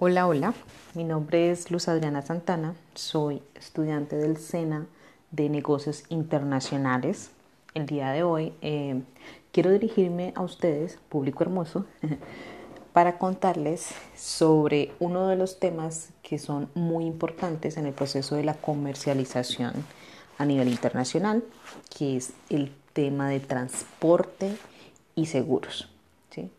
Hola, hola. Mi nombre es Luz Adriana Santana. Soy estudiante del SENA de Negocios Internacionales. El día de hoy eh, quiero dirigirme a ustedes, público hermoso, para contarles sobre uno de los temas que son muy importantes en el proceso de la comercialización a nivel internacional, que es el tema de transporte y seguros. ¿sí?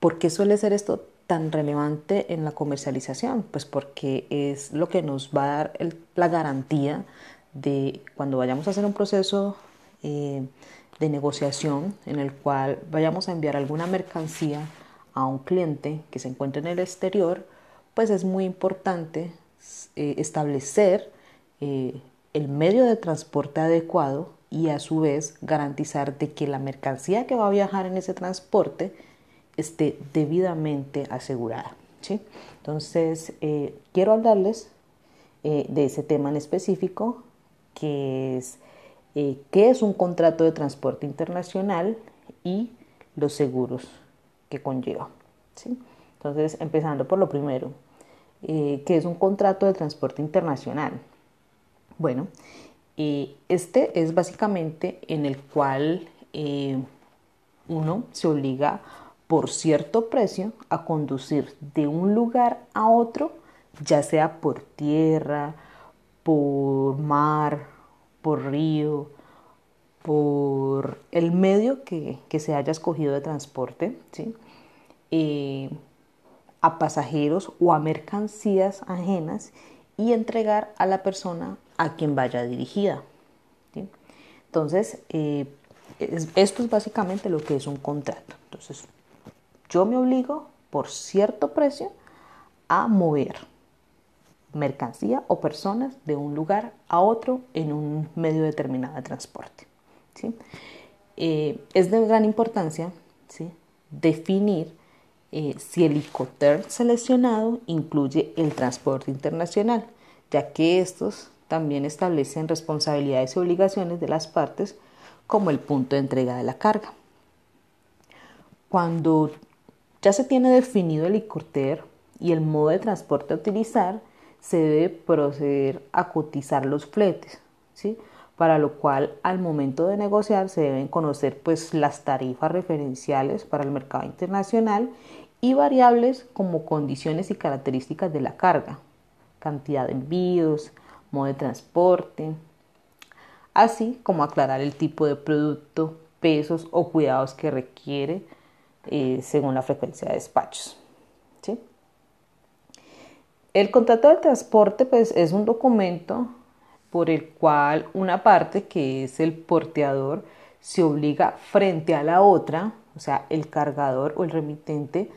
¿Por qué suele ser esto tan relevante en la comercialización? Pues porque es lo que nos va a dar la garantía de cuando vayamos a hacer un proceso eh, de negociación en el cual vayamos a enviar alguna mercancía a un cliente que se encuentre en el exterior, pues es muy importante eh, establecer eh, el medio de transporte adecuado y a su vez garantizar de que la mercancía que va a viajar en ese transporte esté debidamente asegurada. ¿sí? Entonces, eh, quiero hablarles eh, de ese tema en específico, que es eh, qué es un contrato de transporte internacional y los seguros que conlleva. ¿sí? Entonces, empezando por lo primero, ¿qué es un contrato de transporte internacional? Bueno, este es básicamente en el cual uno se obliga por cierto precio a conducir de un lugar a otro, ya sea por tierra, por mar, por río, por el medio que, se haya escogido de transporte, ¿sí? Eh, a pasajeros o a mercancías ajenas y entregar a la persona a quien vaya dirigida. Entonces, eh, esto es básicamente lo que es un contrato. Entonces, yo me obligo por cierto precio a mover mercancía o personas de un lugar a otro en un medio determinado de transporte. Eh, es de gran importancia definir eh, si el ICOTER seleccionado incluye el transporte internacional, ya que estos también establecen responsabilidades y obligaciones de las partes como el punto de entrega de la carga. Cuando ya se tiene definido el ICORTER y el modo de transporte a utilizar, se debe proceder a cotizar los fletes, ¿sí? para lo cual al momento de negociar se deben conocer pues, las tarifas referenciales para el mercado internacional y variables como condiciones y características de la carga, cantidad de envíos, modo de transporte, así como aclarar el tipo de producto, pesos o cuidados que requiere según la frecuencia de despachos. ¿sí? El contrato de transporte pues, es un documento por el cual una parte, que es el porteador, se obliga frente a la otra, o sea, el cargador o el remitente,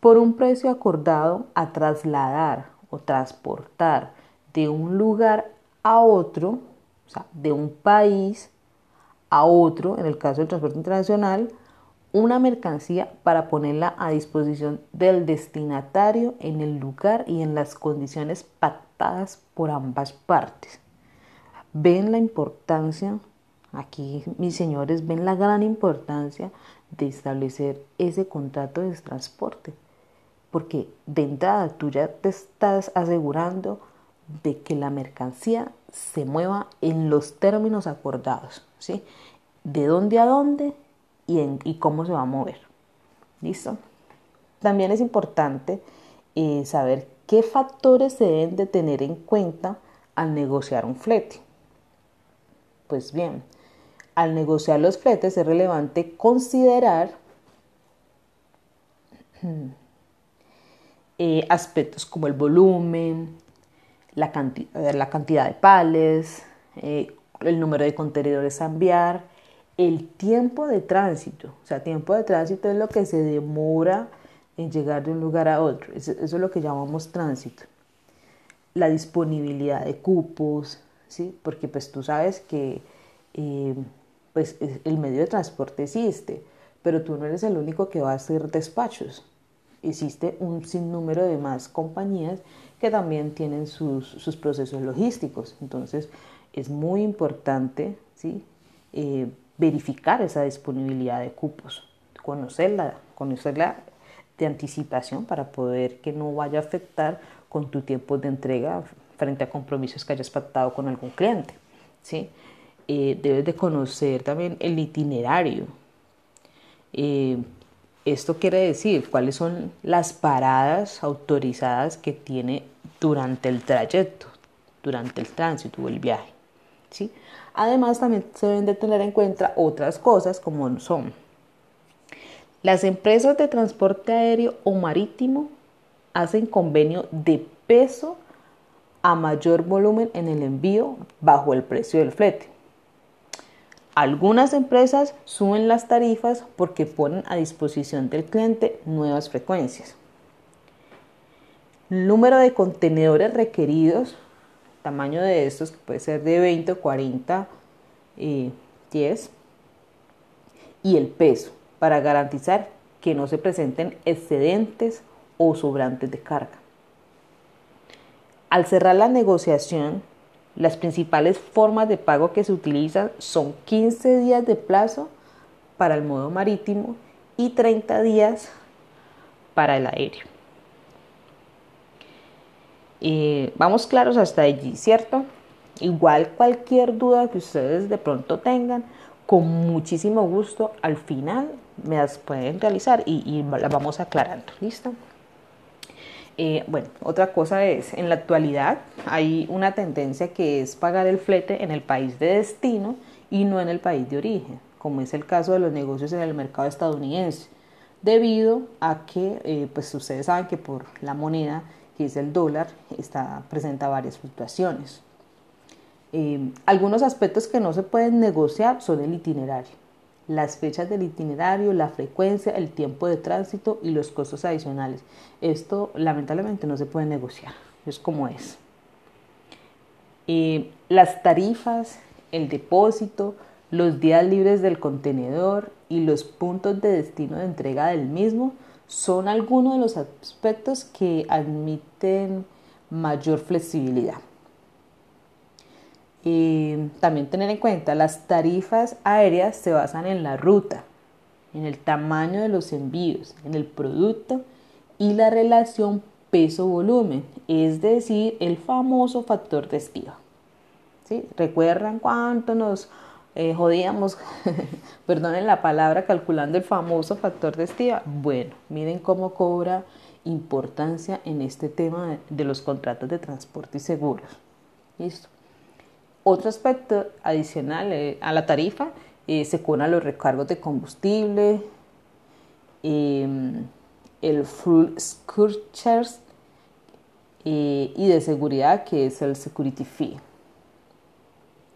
por un precio acordado a trasladar o transportar de un lugar a otro, o sea, de un país a otro, en el caso del transporte internacional, una mercancía para ponerla a disposición del destinatario en el lugar y en las condiciones pactadas por ambas partes. Ven la importancia, aquí mis señores, ven la gran importancia de establecer ese contrato de transporte, porque de entrada tú ya te estás asegurando de que la mercancía se mueva en los términos acordados, ¿sí? De dónde a dónde y, cómo se va a mover. ¿Listo? También es importante eh, saber qué factores se deben de tener en cuenta al negociar un flete. Pues bien, al negociar los fletes es relevante considerar eh, aspectos como el volumen, la, la cantidad de pales, eh, el número de contenedores a enviar, el tiempo de tránsito. O sea, tiempo de tránsito es lo que se demora en llegar de un lugar a otro. Eso, es lo que llamamos tránsito. La disponibilidad de cupos, ¿sí? Porque pues tú sabes que eh, pues, el medio de transporte existe, pero tú no eres el único que va a hacer despachos. Existe un sinnúmero de más compañías que también tienen sus, sus procesos logísticos. Entonces, es muy importante, ¿sí? Eh, verificar esa disponibilidad de cupos, conocerla, conocerla de anticipación para poder que no vaya a afectar con tu tiempo de entrega frente a compromisos que hayas pactado con algún cliente. ¿sí? Eh, debes de conocer también el itinerario. Eh, esto quiere decir cuáles son las paradas autorizadas que tiene durante el trayecto, durante el tránsito o el viaje. ¿sí? Además, también se deben de tener en cuenta otras cosas como son las empresas de transporte aéreo o marítimo hacen convenio de peso a mayor volumen en el envío bajo el precio del flete. Algunas empresas suben las tarifas porque ponen a disposición del cliente nuevas frecuencias. Número de contenedores requeridos, tamaño de estos que puede ser de 20 o 40, 10, y el peso para garantizar que no se presenten excedentes o sobrantes de carga. Al cerrar la negociación, las principales formas de pago que se utilizan son 15 días de plazo para el modo marítimo y 30 días para el aéreo. Vamos claros hasta allí, ¿cierto? Igual cualquier duda que ustedes de pronto tengan, con muchísimo gusto al final me las pueden realizar y, y las vamos aclarando. ¿Listo? Eh, bueno, otra cosa es, en la actualidad hay una tendencia que es pagar el flete en el país de destino y no en el país de origen, como es el caso de los negocios en el mercado estadounidense, debido a que, eh, pues ustedes saben que por la moneda, que es el dólar, está, presenta varias fluctuaciones. Eh, algunos aspectos que no se pueden negociar son el itinerario las fechas del itinerario, la frecuencia, el tiempo de tránsito y los costos adicionales. Esto lamentablemente no se puede negociar, es como es. Eh, las tarifas, el depósito, los días libres del contenedor y los puntos de destino de entrega del mismo son algunos de los aspectos que admiten mayor flexibilidad. También tener en cuenta, las tarifas aéreas se basan en la ruta, en el tamaño de los envíos, en el producto y la relación peso-volumen, es decir, el famoso factor de estiva. ¿Sí? ¿Recuerdan cuánto nos eh, jodíamos, perdonen la palabra, calculando el famoso factor de estiva? Bueno, miren cómo cobra importancia en este tema de los contratos de transporte y seguros. ¿Listo? Otro aspecto adicional eh, a la tarifa eh, se cobran los recargos de combustible, em, el full eh, y de seguridad que es el security fee,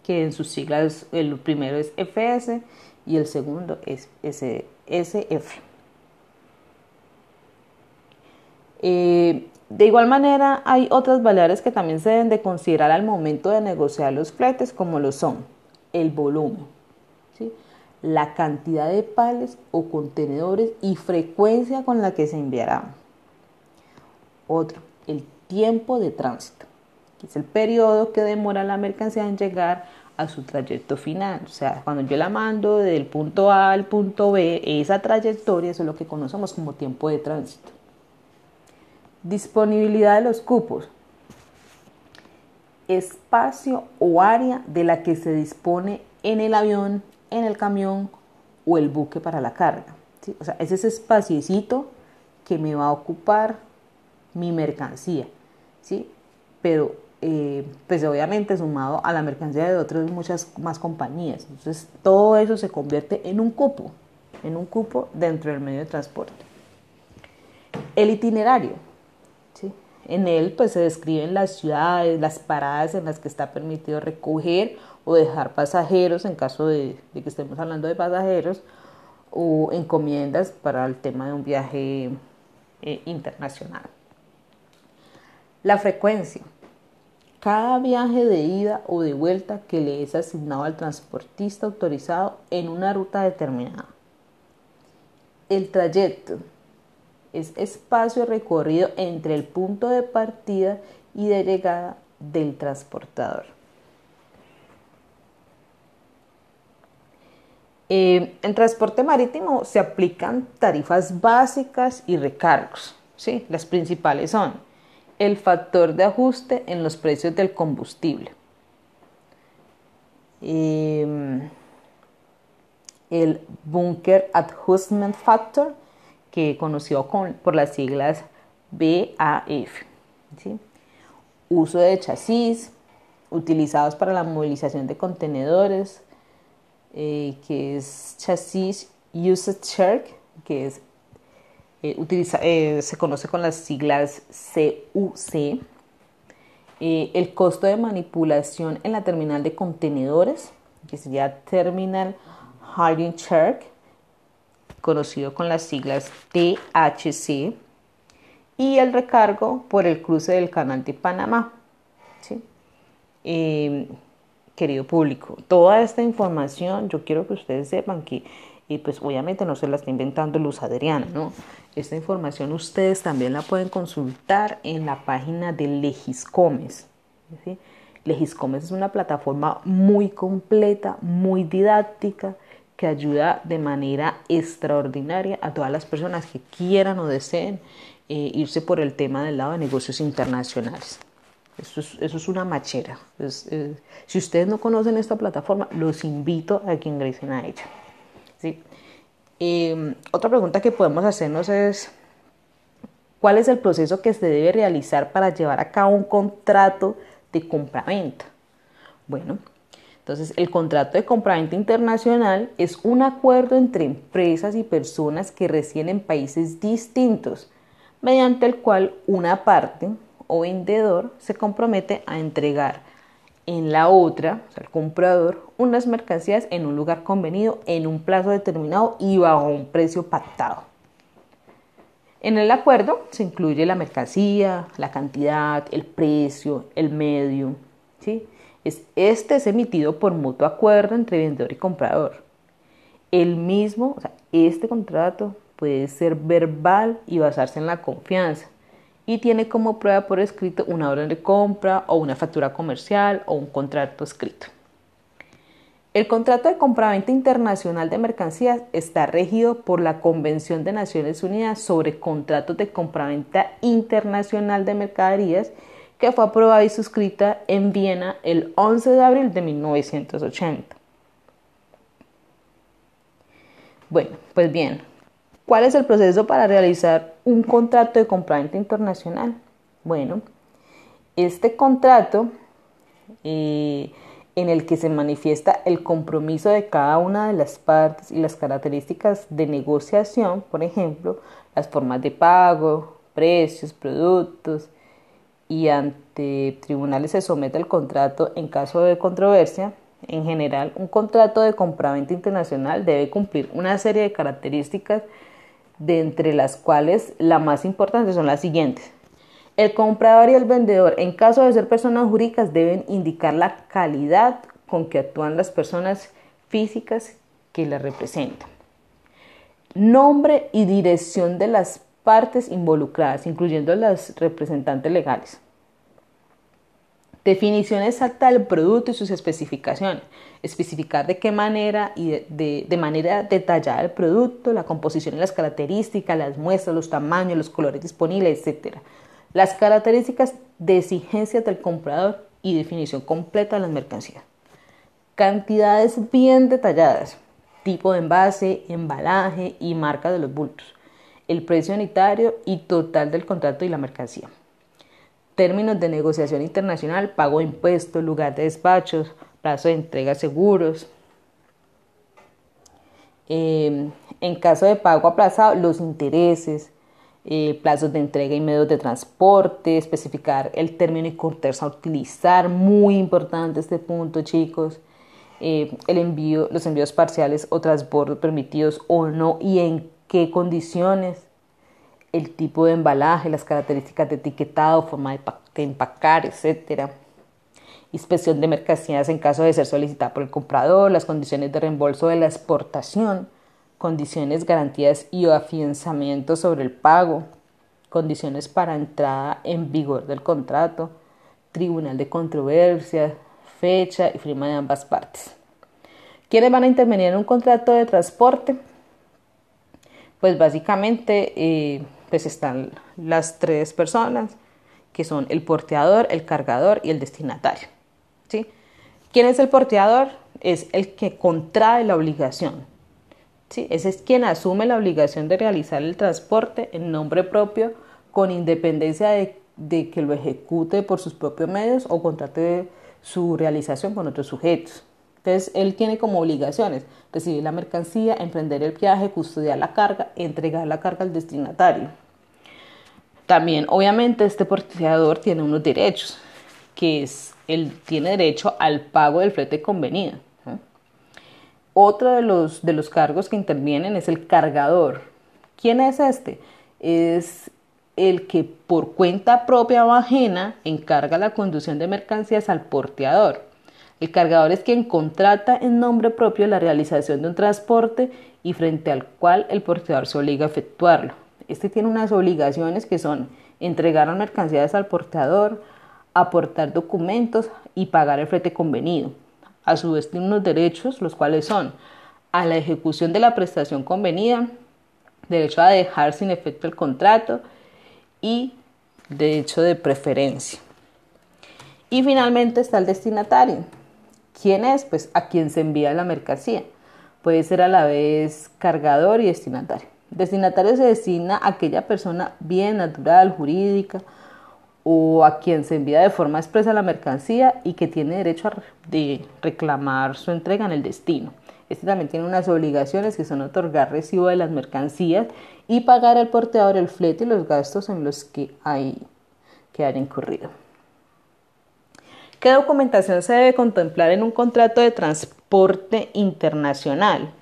que en sus siglas el primero es FS y el segundo es SF. De igual manera, hay otras variables que también se deben de considerar al momento de negociar los fletes, como lo son el volumen, la cantidad de pales o contenedores y frecuencia con la que se enviarán. Otro, el tiempo de tránsito, que es el periodo que demora la mercancía en llegar a su trayecto final. O sea, cuando yo la mando del punto A al punto B, esa trayectoria, es lo que conocemos como tiempo de tránsito. Disponibilidad de los cupos. Espacio o área de la que se dispone en el avión, en el camión o el buque para la carga. O sea, es ese espaciecito que me va a ocupar mi mercancía. ¿sí? Pero, eh, pues obviamente sumado a la mercancía de otras muchas más compañías. Entonces, todo eso se convierte en un cupo, en un cupo dentro del medio de transporte. El itinerario en él pues se describen las ciudades, las paradas en las que está permitido recoger o dejar pasajeros en caso de, que estemos hablando de pasajeros o encomiendas para el tema de un viaje eh, internacional. La frecuencia. Cada viaje de ida o de vuelta que le es asignado al transportista autorizado en una ruta determinada. El trayecto es espacio recorrido entre el punto de partida y de llegada del transportador. Eh, en transporte marítimo se aplican tarifas básicas y recargos. ¿sí? Las principales son el factor de ajuste en los precios del combustible, em, el Bunker Adjustment Factor, que conoció con, por las siglas BAF. Uso de chasis utilizados para la movilización de contenedores, eh, que es chasis usage share, que es, eh, eh, se conoce con las siglas CUC. el costo de manipulación en la terminal de contenedores, que sería Terminal Harding Charge, conocido con las siglas THC, y el recargo por el cruce del canal de Panamá. querido público, toda esta información yo quiero que ustedes sepan que, y pues obviamente no se la está inventando Luz Adriana, ¿no? Esta información ustedes también la pueden consultar en la página de Legiscomes. Legiscomes es una plataforma muy completa, muy didáctica, que ayuda de manera extraordinaria a todas las personas que quieran o deseen eh, irse por el tema del lado de negocios internacionales. Eso es, una machera. si ustedes no conocen esta plataforma, los invito a que ingresen a ella. Em, otra pregunta que podemos hacernos es, ¿cuál es el proceso que se debe realizar para llevar a cabo un contrato de compraventa? Bueno, entonces el contrato de compraventa internacional es un acuerdo entre empresas y personas que residen en países distintos, mediante el cual una parte o vendedor se compromete a entregar en la otra, el comprador, unas mercancías en un lugar convenido, en un plazo determinado y bajo un precio pactado. En el acuerdo se incluye la mercancía, la cantidad, el precio, el medio. ¿sí? Es, este es emitido por mutuo acuerdo entre vendedor y comprador. El mismo, o sea, este contrato puede ser verbal y basarse en la confianza y tiene como prueba por escrito una orden de compra o una factura comercial o un contrato escrito. El contrato de compraventa internacional de mercancías está regido por la Convención de Naciones Unidas sobre contratos de compraventa internacional de mercaderías que fue aprobada y suscrita en Viena el 11 de abril de 1980. Bueno, pues bien, ¿Cuál es el proceso para realizar un contrato de compraventa internacional? Bueno, este contrato eh, en el que se manifiesta el compromiso de cada una de las partes y las características de negociación, por ejemplo, las formas de pago, precios, productos, y ante tribunales se somete el contrato en caso de controversia. En general, un contrato de compraventa internacional debe cumplir una serie de características de entre las cuales la más importante son las siguientes. El comprador y el vendedor, en caso de ser personas jurídicas, deben indicar la calidad con que actúan las personas físicas que la representan. Nombre y dirección de las partes involucradas, incluyendo las representantes legales. Definición exacta del producto y sus especificaciones. Especificar de qué manera y de, manera detallada el producto, la composición y las características, las muestras, los tamaños, los colores disponibles, etc. Las características de exigencias del comprador y definición completa de las mercancías. Cantidades bien detalladas. Tipo de envase, embalaje y marca de los bultos. El precio unitario y total del contrato y la mercancía términos de negociación internacional, pago de impuestos, lugar de despachos, plazo de entrega seguros. Em, en caso de pago aplazado, los intereses, eh, plazos de entrega y medios de transporte, especificar el término y cortes a utilizar, muy importante este punto, chicos. Eh, el envío, los envíos parciales o transbordos permitidos o no y en qué condiciones el tipo de embalaje, las características de etiquetado, forma de, empacar, etc. Inspección de mercancías en caso de ser solicitada por el comprador, las condiciones de reembolso de la exportación, condiciones, garantías y afianzamiento sobre el pago, condiciones para entrada en vigor del contrato, tribunal de controversia, fecha y firma de ambas partes. ¿Quiénes van a intervenir en un contrato de transporte? Pues básicamente eh, pues están las tres personas que son el porteador, el cargador y el destinatario. ¿sí? ¿Quién es el porteador? Es el que contrae la obligación. ¿sí? Ese es quien asume la obligación de realizar el transporte en nombre propio con independencia de, de que lo ejecute por sus propios medios o contrate su realización con otros sujetos. Entonces, él tiene como obligaciones recibir la mercancía, emprender el viaje, custodiar la carga, entregar la carga al destinatario. También, obviamente, este porteador tiene unos derechos, que es, él tiene derecho al pago del flete convenido. Otro de los, de los cargos que intervienen es el cargador. ¿Quién es este? Es el que por cuenta propia o ajena encarga la conducción de mercancías al porteador. El cargador es quien contrata en nombre propio la realización de un transporte y frente al cual el porteador se obliga a efectuarlo. Este tiene unas obligaciones que son entregar las mercancías al portador, aportar documentos y pagar el flete convenido. A su vez tiene unos derechos, los cuales son a la ejecución de la prestación convenida, derecho a dejar sin efecto el contrato y derecho de preferencia. Y finalmente está el destinatario. ¿Quién es? Pues a quien se envía la mercancía. Puede ser a la vez cargador y destinatario. Destinatario se designa a aquella persona bien natural, jurídica o a quien se envía de forma expresa la mercancía y que tiene derecho a de reclamar su entrega en el destino. Este también tiene unas obligaciones que son otorgar recibo de las mercancías y pagar al porteador el flete y los gastos en los que hay que haya incurrido. ¿Qué documentación se debe contemplar en un contrato de transporte internacional?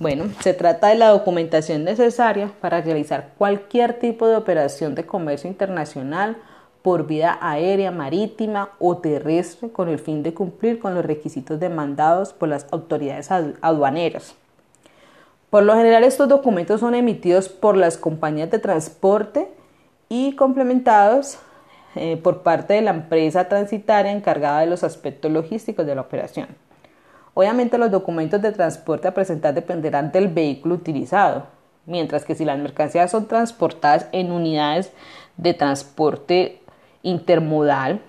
Bueno, se trata de la documentación necesaria para realizar cualquier tipo de operación de comercio internacional por vía aérea, marítima o terrestre con el fin de cumplir con los requisitos demandados por las autoridades aduaneras. Por lo general estos documentos son emitidos por las compañías de transporte y complementados eh, por parte de la empresa transitaria encargada de los aspectos logísticos de la operación. Obviamente los documentos de transporte a presentar dependerán del vehículo utilizado, mientras que si las mercancías son transportadas en unidades de transporte intermodal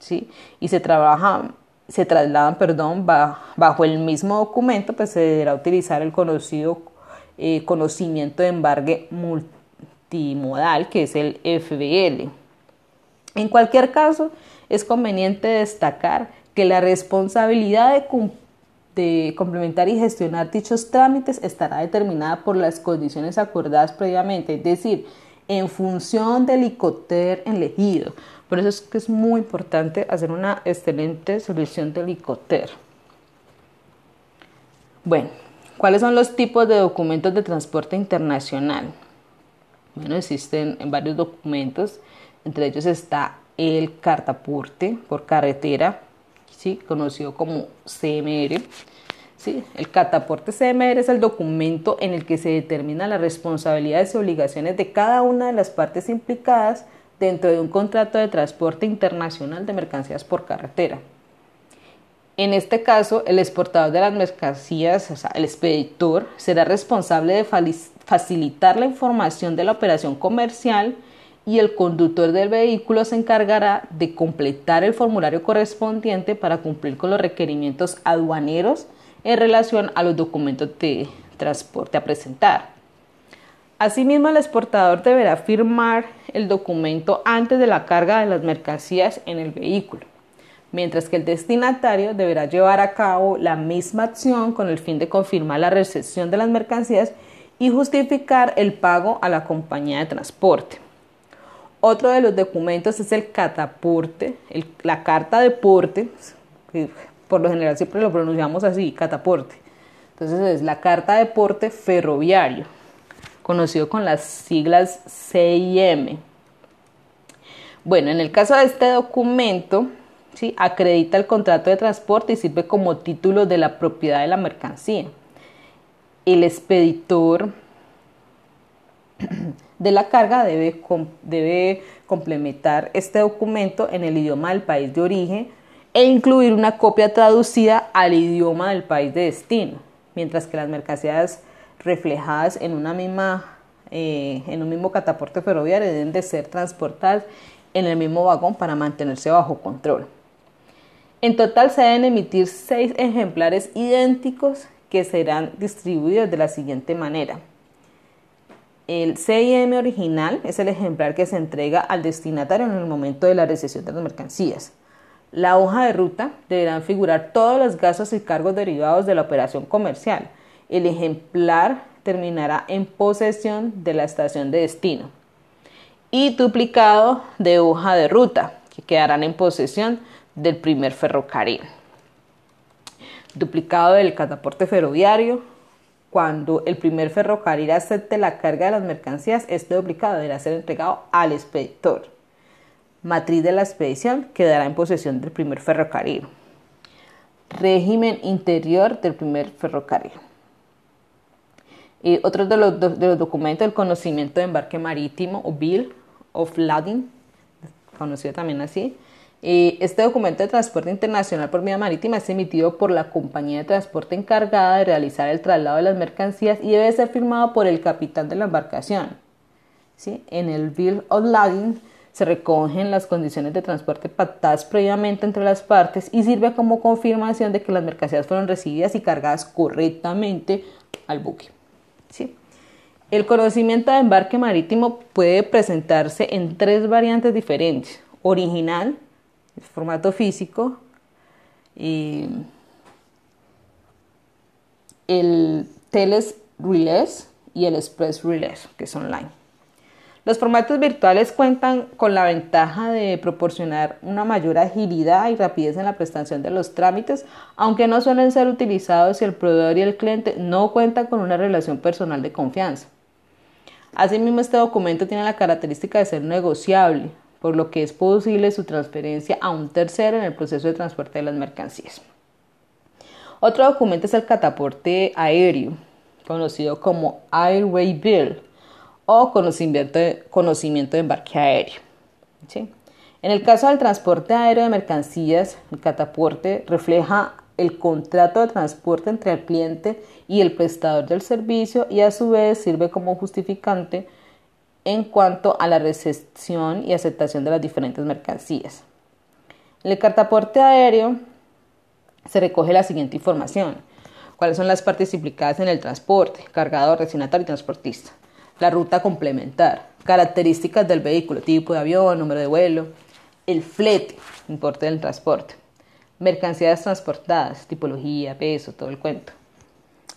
¿sí? y se trabajan se trasladan perdón, bajo el mismo documento, pues se deberá utilizar el conocido eh, conocimiento de embargue multimodal, que es el FBL. En cualquier caso, es conveniente destacar que la responsabilidad de cumplir complementar y gestionar dichos trámites estará determinada por las condiciones acordadas previamente, es decir, en función del ICOTER elegido. Por eso es que es muy importante hacer una excelente solución del ICOTER. Bueno, ¿cuáles son los tipos de documentos de transporte internacional? Bueno, existen varios documentos, entre ellos está el cartaporte por carretera, ¿sí? conocido como CMR. ¿sí? El cataporte CMR es el documento en el que se determina las responsabilidades y obligaciones de cada una de las partes implicadas dentro de un contrato de transporte internacional de mercancías por carretera. En este caso, el exportador de las mercancías, o sea, el expeditor, será responsable de facilitar la información de la operación comercial y el conductor del vehículo se encargará de completar el formulario correspondiente para cumplir con los requerimientos aduaneros en relación a los documentos de transporte a presentar. Asimismo, el exportador deberá firmar el documento antes de la carga de las mercancías en el vehículo, mientras que el destinatario deberá llevar a cabo la misma acción con el fin de confirmar la recepción de las mercancías y justificar el pago a la compañía de transporte. Otro de los documentos es el cataporte, la carta de porte, por lo general siempre lo pronunciamos así, cataporte. Entonces es la carta de porte ferroviario, conocido con las siglas CIM. Bueno, en el caso de este documento, ¿sí? acredita el contrato de transporte y sirve como título de la propiedad de la mercancía. El expeditor de la carga debe, debe complementar este documento en el idioma del país de origen e incluir una copia traducida al idioma del país de destino, mientras que las mercancías reflejadas en, una misma, eh, en un mismo cataporte ferroviario deben de ser transportadas en el mismo vagón para mantenerse bajo control. En total se deben emitir seis ejemplares idénticos que serán distribuidos de la siguiente manera. El CIM original es el ejemplar que se entrega al destinatario en el momento de la recepción de las mercancías. La hoja de ruta deberán figurar todos los gastos y cargos derivados de la operación comercial. El ejemplar terminará en posesión de la estación de destino. Y duplicado de hoja de ruta, que quedarán en posesión del primer ferrocarril. Duplicado del cataporte ferroviario. Cuando el primer ferrocarril acepte la carga de las mercancías, este duplicado deberá ser entregado al expeditor. Matriz de la expedición quedará en posesión del primer ferrocarril. Régimen interior del primer ferrocarril. Y otro de los, documentos del conocimiento de embarque marítimo o Bill of Lading, conocido también así, este documento de transporte internacional por vía marítima es emitido por la compañía de transporte encargada de realizar el traslado de las mercancías y debe ser firmado por el capitán de la embarcación. ¿Sí? En el Bill of Lading se recogen las condiciones de transporte pactadas previamente entre las partes y sirve como confirmación de que las mercancías fueron recibidas y cargadas correctamente al buque. ¿Sí? El conocimiento de embarque marítimo puede presentarse en tres variantes diferentes. Original, formato físico, y el Teles Release y el Express Release, que es online. Los formatos virtuales cuentan con la ventaja de proporcionar una mayor agilidad y rapidez en la prestación de los trámites, aunque no suelen ser utilizados si el proveedor y el cliente no cuentan con una relación personal de confianza. Asimismo, este documento tiene la característica de ser negociable, por lo que es posible su transferencia a un tercero en el proceso de transporte de las mercancías. Otro documento es el cataporte aéreo, conocido como Airway Bill o conocimiento de, conocimiento de embarque aéreo. En el caso del transporte aéreo de mercancías, el cataporte refleja el contrato de transporte entre el cliente y el prestador del servicio y a su vez sirve como justificante en cuanto a la recepción y aceptación de las diferentes mercancías. En el cartaporte aéreo se recoge la siguiente información. ¿Cuáles son las partes implicadas en el transporte? Cargador, destinatario y transportista. La ruta complementar. Características del vehículo, tipo de avión, número de vuelo. El flete, importe del transporte. Mercancías transportadas, tipología, peso, todo el cuento.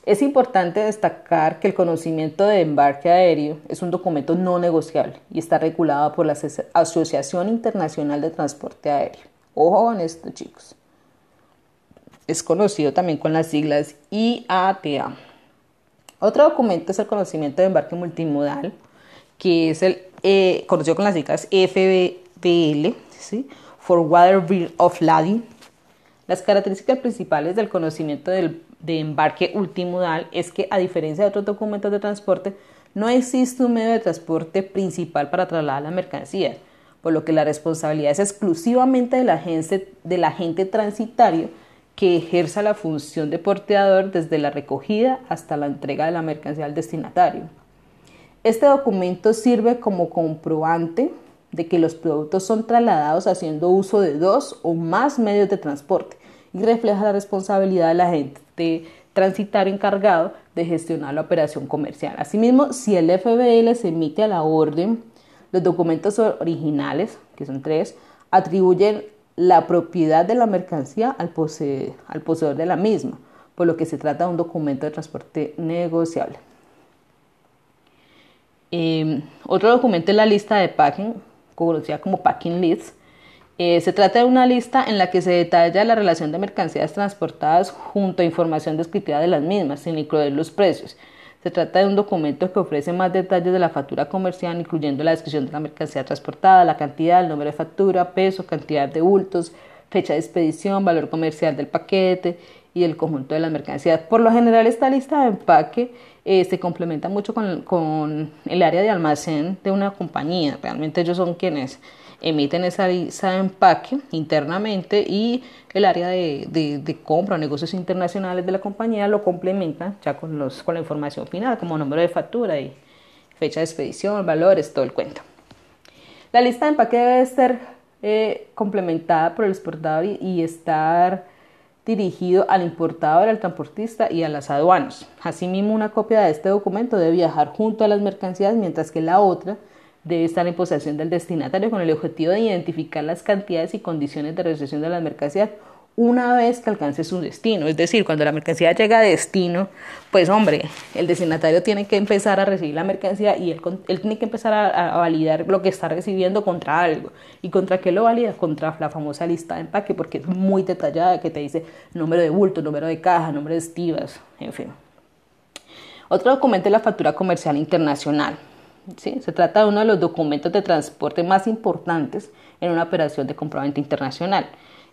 Es importante destacar que el conocimiento de embarque aéreo es un documento no negociable y está regulado por la Asociación Internacional de Transporte Aéreo. Ojo con esto, chicos. Es conocido también con las siglas IATA. Otro documento es el conocimiento de embarque multimodal, que es el eh, conocido con las siglas FBL, ¿sí? For Water Bill of Lading. Las características principales del conocimiento del de embarque multimodal es que, a diferencia de otros documentos de transporte, no existe un medio de transporte principal para trasladar la mercancía, por lo que la responsabilidad es exclusivamente del agente, del agente transitario que ejerza la función de porteador desde la recogida hasta la entrega de la mercancía al destinatario. Este documento sirve como comprobante de que los productos son trasladados haciendo uso de dos o más medios de transporte y refleja la responsabilidad de la agente transitario encargado de gestionar la operación comercial. Asimismo, si el FBL se emite a la orden, los documentos originales, que son tres, atribuyen la propiedad de la mercancía al, poseedor de la misma, por lo que se trata de un documento de transporte negociable. Em, otro documento es la lista de packing, conocida como packing list, eh, se trata de una lista en la que se detalla la relación de mercancías transportadas junto a información descriptiva de las mismas, sin incluir los precios. Se trata de un documento que ofrece más detalles de la factura comercial, incluyendo la descripción de la mercancía transportada, la cantidad, el número de factura, peso, cantidad de bultos, fecha de expedición, valor comercial del paquete y el conjunto de las mercancías. Por lo general, esta lista de empaque eh, se complementa mucho con, con, el área de almacén de una compañía. Realmente ellos son quienes emiten esa visa de empaque internamente y el área de, de, compra o negocios internacionales de la compañía lo complementa ya con, los, con la información final, como número de factura y fecha de expedición, valores, todo el cuento. La lista de empaque debe ser eh, complementada por el exportador y, estar dirigido al importador, al transportista y a las aduanas. Asimismo, una copia de este documento debe viajar junto a las mercancías, mientras que la otra debe estar en posesión del destinatario con el objetivo de identificar las cantidades y condiciones de recepción de las mercancías una vez que alcance su destino. Es decir, cuando la mercancía llega a destino, pues hombre, el destinatario tiene que empezar a recibir la mercancía y él, tiene que empezar a, validar lo que está recibiendo contra algo. ¿Y contra qué lo valida? Contra la famosa lista de empaque, porque es muy detallada, que te dice número de bulto, número de caja, número de estivas, en fin. Otro documento es la factura comercial internacional. Se trata de uno de los documentos de transporte más importantes en una operación de comprobante internacional.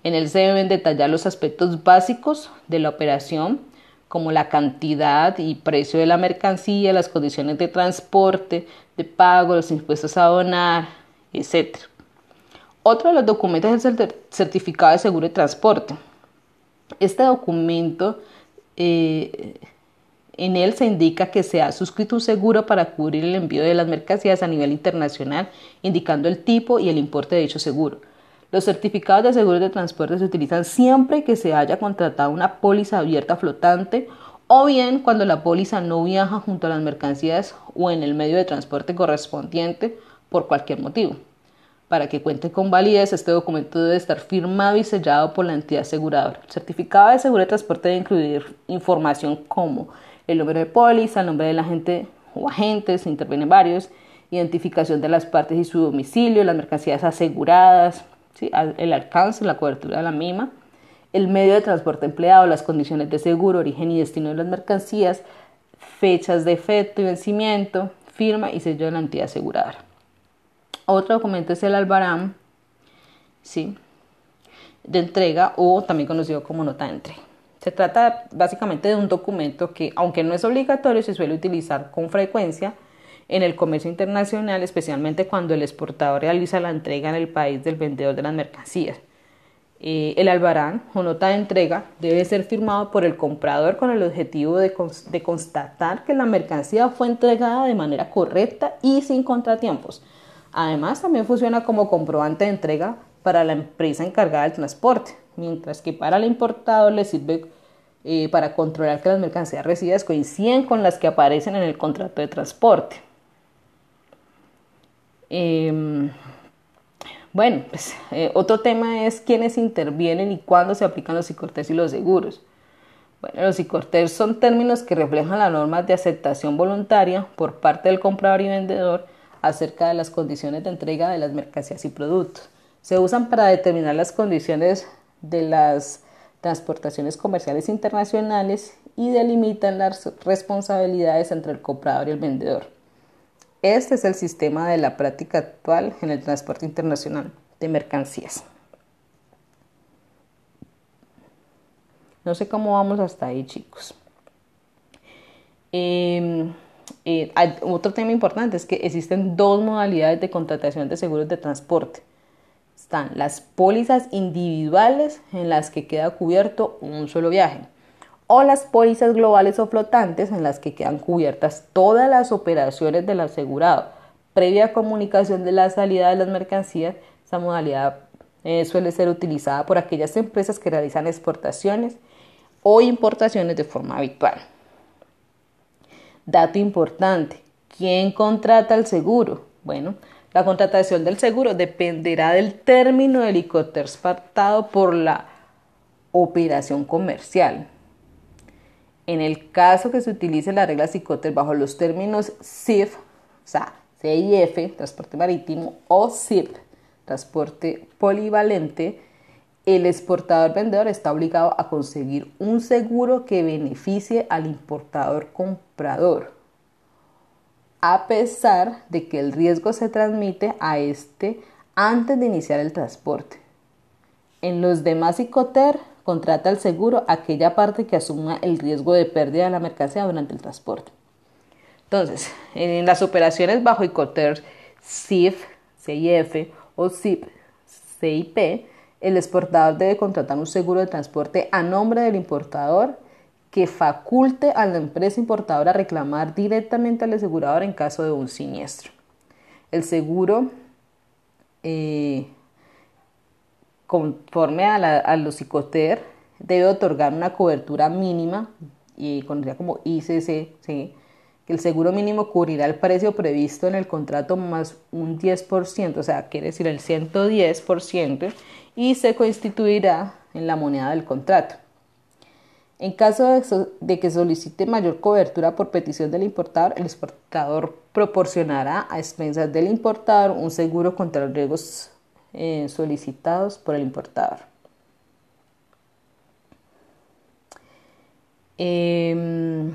En él se deben detallar los aspectos básicos de la operación, como la cantidad y precio de la mercancía, las condiciones de transporte, de pago, los impuestos a abonar, etc. Otro de los documentos es el certificado de seguro de transporte. Este documento, eh, en él se indica que se ha suscrito un seguro para cubrir el envío de las mercancías a nivel internacional, indicando el tipo y el importe de dicho seguro. Los certificados de seguros de transporte se utilizan siempre que se haya contratado una póliza abierta flotante o bien cuando la póliza no viaja junto a las mercancías o en el medio de transporte correspondiente por cualquier motivo. Para que cuente con validez, este documento debe estar firmado y sellado por la entidad aseguradora. El certificado de seguro de transporte debe incluir información como el número de póliza, el nombre del agente o agentes, intervienen varios, identificación de las partes y su domicilio, las mercancías aseguradas, el alcance, la cobertura de la misma, el medio de transporte empleado, las condiciones de seguro, origen y destino de las mercancías, fechas de efecto y vencimiento, firma y sello de la entidad aseguradora. Otro documento es el albarán ¿sí? de entrega o también conocido como nota de entrega. Se trata básicamente de un documento que, aunque no es obligatorio, se suele utilizar con frecuencia en el comercio internacional, especialmente cuando el exportador realiza la entrega en el país del vendedor de las mercancías. Eh, el albarán o nota de entrega debe ser firmado por el comprador con el objetivo de, de constatar que la mercancía fue entregada de manera correcta y sin contratiempos. Además, también funciona como comprobante de entrega para la empresa encargada del transporte, mientras que para el importador le sirve eh, para controlar que las mercancías recibidas coinciden con las que aparecen en el contrato de transporte. Em, bueno, pues, eh, otro tema es quiénes intervienen y cuándo se aplican los ICORTES y los seguros. Bueno, los ICORTES son términos que reflejan las normas de aceptación voluntaria por parte del comprador y vendedor acerca de las condiciones de entrega de las mercancías y productos. Se usan para determinar las condiciones de las transportaciones comerciales internacionales y delimitan las responsabilidades entre el comprador y el vendedor. Este es el sistema de la práctica actual en el transporte internacional de mercancías. No sé cómo vamos hasta ahí, chicos. Em, eh, otro tema importante es que existen dos modalidades de contratación de seguros de transporte. Están las pólizas individuales en las que queda cubierto un solo viaje o las pólizas globales o flotantes en las que quedan cubiertas todas las operaciones del asegurado. Previa comunicación de la salida de las mercancías, esta modalidad eh, suele ser utilizada por aquellas empresas que realizan exportaciones o importaciones de forma habitual. Dato importante, ¿quién contrata el seguro? Bueno, la contratación del seguro dependerá del término del helicóptero exportado por la operación comercial. En el caso que se utilice la regla Cicoter bajo los términos CIF, o sea, CIF, transporte marítimo, o CIP, transporte polivalente, el exportador vendedor está obligado a conseguir un seguro que beneficie al importador comprador, a pesar de que el riesgo se transmite a este antes de iniciar el transporte. En los demás ICOTER contrata el seguro aquella parte que asuma el riesgo de pérdida de la mercancía durante el transporte. Entonces, en las operaciones bajo ICOTER, CIF, CIF o CIP, CIP, el exportador debe contratar un seguro de transporte a nombre del importador que faculte a la empresa importadora a reclamar directamente al asegurador en caso de un siniestro. El seguro, eh, conforme a, los ICOTER, debe otorgar una cobertura mínima, y conocida como ICC, ¿sí? que el seguro mínimo cubrirá el precio previsto en el contrato más un 10%, o sea, quiere decir el 110%, y se constituirá en la moneda del contrato. En caso de, que solicite mayor cobertura por petición del importador, el exportador proporcionará a expensas del importador un seguro contra los riesgos eh, solicitados por el importador. Em,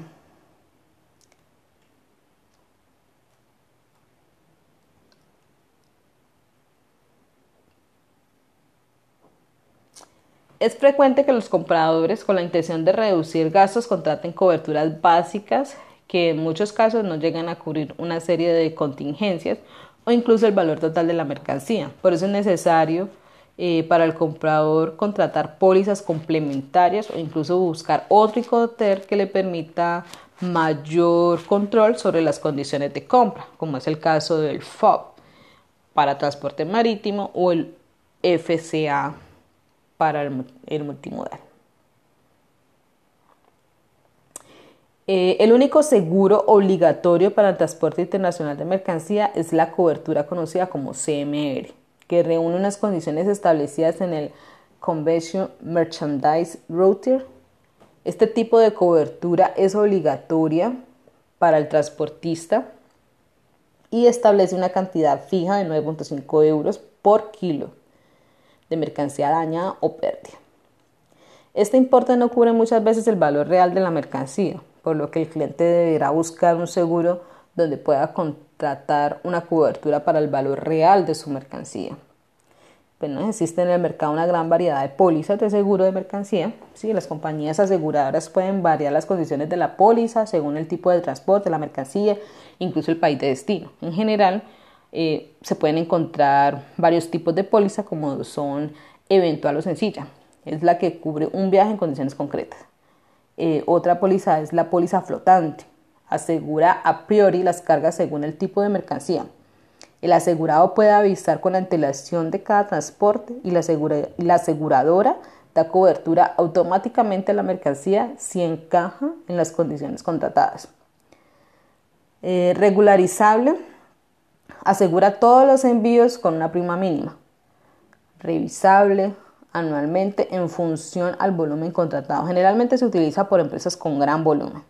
Es frecuente que los compradores, con la intención de reducir gastos, contraten coberturas básicas que en muchos casos no llegan a cubrir una serie de contingencias o incluso el valor total de la mercancía. Por eso es necesario eh, para el comprador contratar pólizas complementarias o incluso buscar otro ICOTER que le permita mayor control sobre las condiciones de compra, como es el caso del FOB para transporte marítimo o el FCA para el, multimodal. Eh, el único seguro obligatorio para el transporte internacional de mercancía es la cobertura conocida como CMR, que reúne unas condiciones establecidas en el Convention Merchandise Router. Este tipo de cobertura es obligatoria para el transportista y establece una cantidad fija de 9.5 euros por kilo de mercancía dañada o pérdida. Este importe no cubre muchas veces el valor real de la mercancía, por lo que el cliente deberá buscar un seguro donde pueda contratar una cobertura para el valor real de su mercancía. Pues existe en el mercado una gran variedad de pólizas de seguro de mercancía. Sí, las compañías aseguradoras pueden variar las condiciones de la póliza según el tipo de transporte, la mercancía, incluso el país de destino. En general, eh, se pueden encontrar varios tipos de póliza como son eventual o sencilla. Es la que cubre un viaje en condiciones concretas. Eh, otra póliza es la póliza flotante. Asegura a priori las cargas según el tipo de mercancía. El asegurado puede avisar con antelación de cada transporte y la, aseguradora da cobertura automáticamente a la mercancía si encaja en las condiciones contratadas. Eh, regularizable Asegura todos los envíos con una prima mínima, revisable anualmente en función al volumen contratado. Generalmente se utiliza por empresas con gran volumen.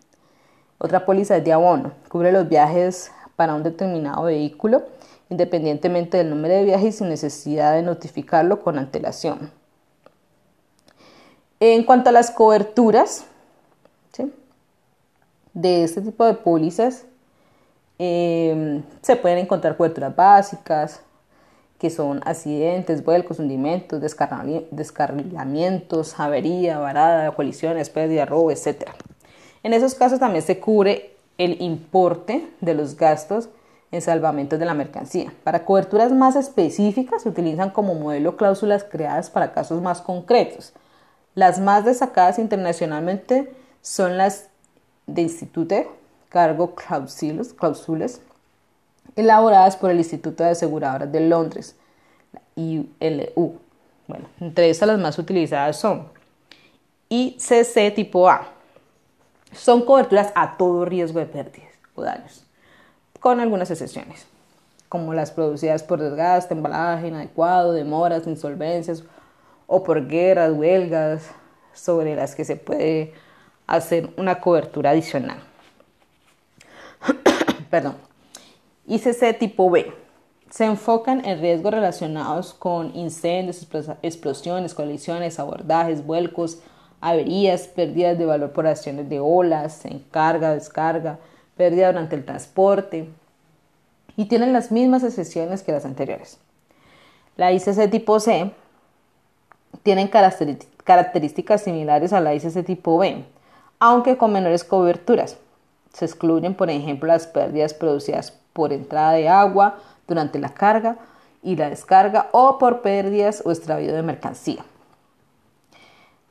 Otra póliza es de abono, cubre los viajes para un determinado vehículo, independientemente del número de viajes y sin necesidad de notificarlo con antelación. En cuanto a las coberturas de este tipo de pólizas, Em, se pueden encontrar coberturas básicas, que son accidentes, vuelcos, hundimientos, descarrilamientos, avería, varada, colisiones, pérdida, robo, etc. En esos casos también se cubre el importe de los gastos en salvamentos de la mercancía. Para coberturas más específicas se utilizan como modelo cláusulas creadas para casos más concretos. Las más destacadas internacionalmente son las de Institute cargo cláusulas, elaboradas por el Instituto de Aseguradoras de Londres, la ILU. Bueno, entre estas las más utilizadas son ICC tipo A. Son coberturas a todo riesgo de pérdidas o daños, con algunas excepciones, como las producidas por desgaste, embalaje inadecuado, demoras, insolvencias o por guerras, huelgas, sobre las que se puede hacer una cobertura adicional. perdón, ICC tipo B. Se enfocan en riesgos relacionados con incendios, explosiones, colisiones, abordajes, vuelcos, averías, pérdidas de valor por acciones de olas, encarga, descarga, pérdida durante el transporte y tienen las mismas excepciones que las anteriores. La ICC tipo C tienen características similares a la ICC tipo B, aunque con menores coberturas Se excluyen, por ejemplo, las pérdidas producidas por entrada de agua durante la carga y la descarga o por pérdidas o extravío de mercancía.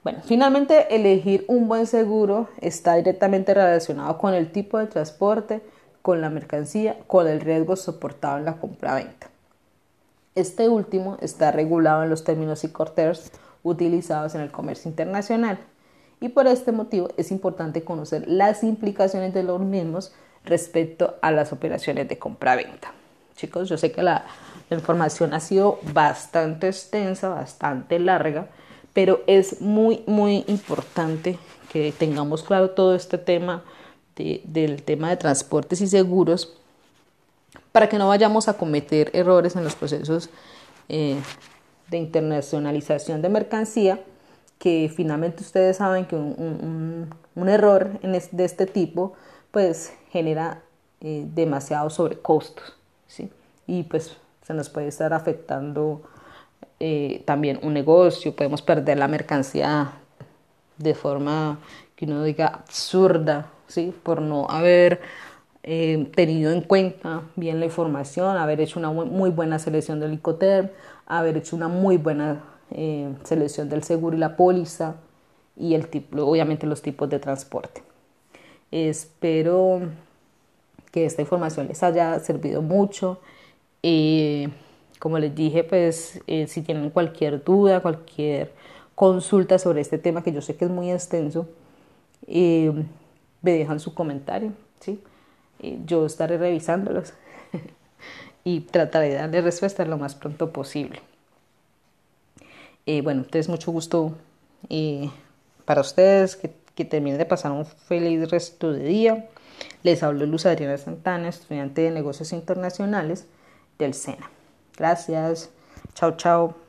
Bueno, finalmente elegir un buen seguro está directamente relacionado con el tipo de transporte, con la mercancía, con el riesgo soportado en la compra-venta. Este último está regulado en los términos y corteros utilizados en el comercio internacional y por este motivo es importante conocer las implicaciones de los mismos respecto a las operaciones de compra-venta. Chicos, yo sé que la, información ha sido bastante extensa, bastante larga, pero es muy, muy importante que tengamos claro todo este tema del tema de transportes y seguros para que no vayamos a cometer errores en los procesos eh, de internacionalización de mercancía, que finalmente ustedes saben que un, error de este tipo pues genera eh, demasiado sobrecostos, ¿sí? Y pues se nos puede estar afectando eh, también un negocio, podemos perder la mercancía de forma que uno diga absurda, ¿sí? por no haber eh, tenido en cuenta bien la información, haber hecho una muy buena selección del ICOTER, haber hecho una muy buena eh, selección del seguro y la póliza y el tipo, obviamente los tipos de transporte. Espero que esta información les haya servido mucho. Como les dije, pues eh, si tienen cualquier duda, cualquier consulta sobre este tema, que yo sé que es muy extenso, eh, me dejan su comentario, ¿sí? Eh, yo estaré revisándolos y trataré de darle respuesta lo más pronto posible. Bueno, entonces mucho gusto para ustedes, que, que terminen de pasar un feliz resto de día. Les hablo Luz Adriana Santana, estudiante de negocios internacionales del SENA. Gracias. Chao, chao.